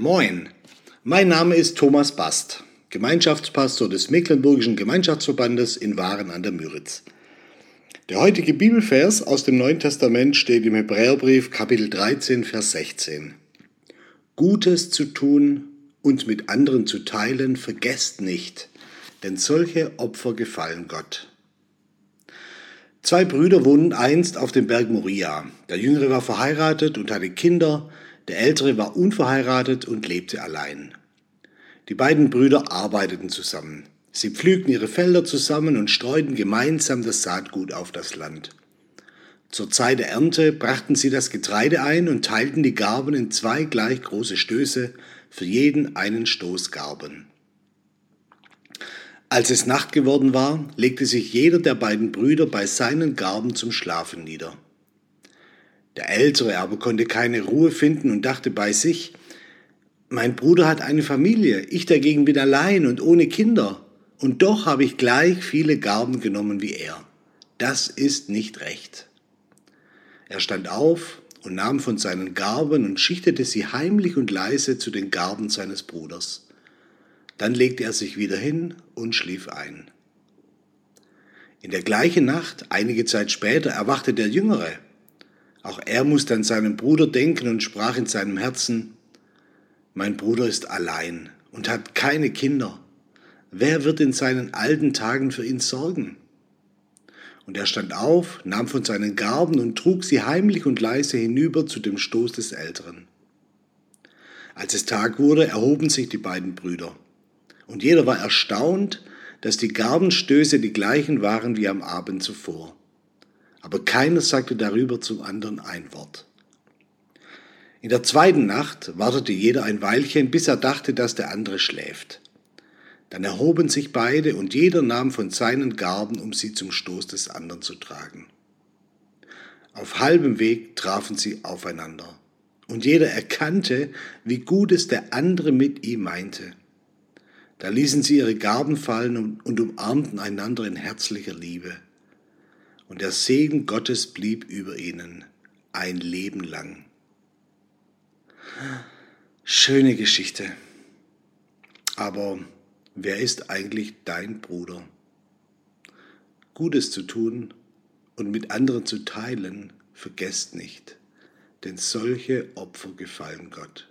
Moin, mein Name ist Thomas Bast, Gemeinschaftspastor des Mecklenburgischen Gemeinschaftsverbandes in Waren an der Müritz. Der heutige Bibelvers aus dem Neuen Testament steht im Hebräerbrief Kapitel 13, Vers 16. Gutes zu tun und mit anderen zu teilen, vergesst nicht, denn solche Opfer gefallen Gott. Zwei Brüder wohnten einst auf dem Berg Moria. Der Jüngere war verheiratet und hatte Kinder, der Ältere war unverheiratet und lebte allein. Die beiden Brüder arbeiteten zusammen. Sie pflügten ihre Felder zusammen und streuten gemeinsam das Saatgut auf das Land. Zur Zeit der Ernte brachten sie das Getreide ein und teilten die Garben in zwei gleich große Stöße, für jeden einen Stoß Garben. Als es Nacht geworden war, legte sich jeder der beiden Brüder bei seinen Garben zum Schlafen nieder. Der Ältere aber konnte keine Ruhe finden und dachte bei sich, mein Bruder hat eine Familie, ich dagegen bin allein und ohne Kinder, und doch habe ich gleich viele Garben genommen wie er. Das ist nicht recht. Er stand auf und nahm von seinen Garben und schichtete sie heimlich und leise zu den Garben seines Bruders. Dann legte er sich wieder hin und schlief ein. In der gleichen Nacht, einige Zeit später, erwachte der Jüngere. Auch er musste an seinen Bruder denken und sprach in seinem Herzen, mein Bruder ist allein und hat keine Kinder. Wer wird in seinen alten Tagen für ihn sorgen? Und er stand auf, nahm von seinen Garben und trug sie heimlich und leise hinüber zu dem Stoß des Älteren. Als es Tag wurde, erhoben sich die beiden Brüder. Und jeder war erstaunt, dass die Garbenstöße die gleichen waren wie am Abend zuvor. Aber keiner sagte darüber zum anderen ein Wort. In der zweiten Nacht wartete jeder ein Weilchen, bis er dachte, dass der andere schläft. Dann erhoben sich beide und jeder nahm von seinen Garben, um sie zum Stoß des anderen zu tragen. Auf halbem Weg trafen sie aufeinander, und jeder erkannte, wie gut es der andere mit ihm meinte. Da ließen sie ihre Garben fallen und umarmten einander in herzlicher Liebe. Und der Segen Gottes blieb über ihnen ein Leben lang. Schöne Geschichte. Aber wer ist eigentlich dein Bruder? Gutes zu tun und mit anderen zu teilen, vergesst nicht, denn solche Opfer gefallen Gott.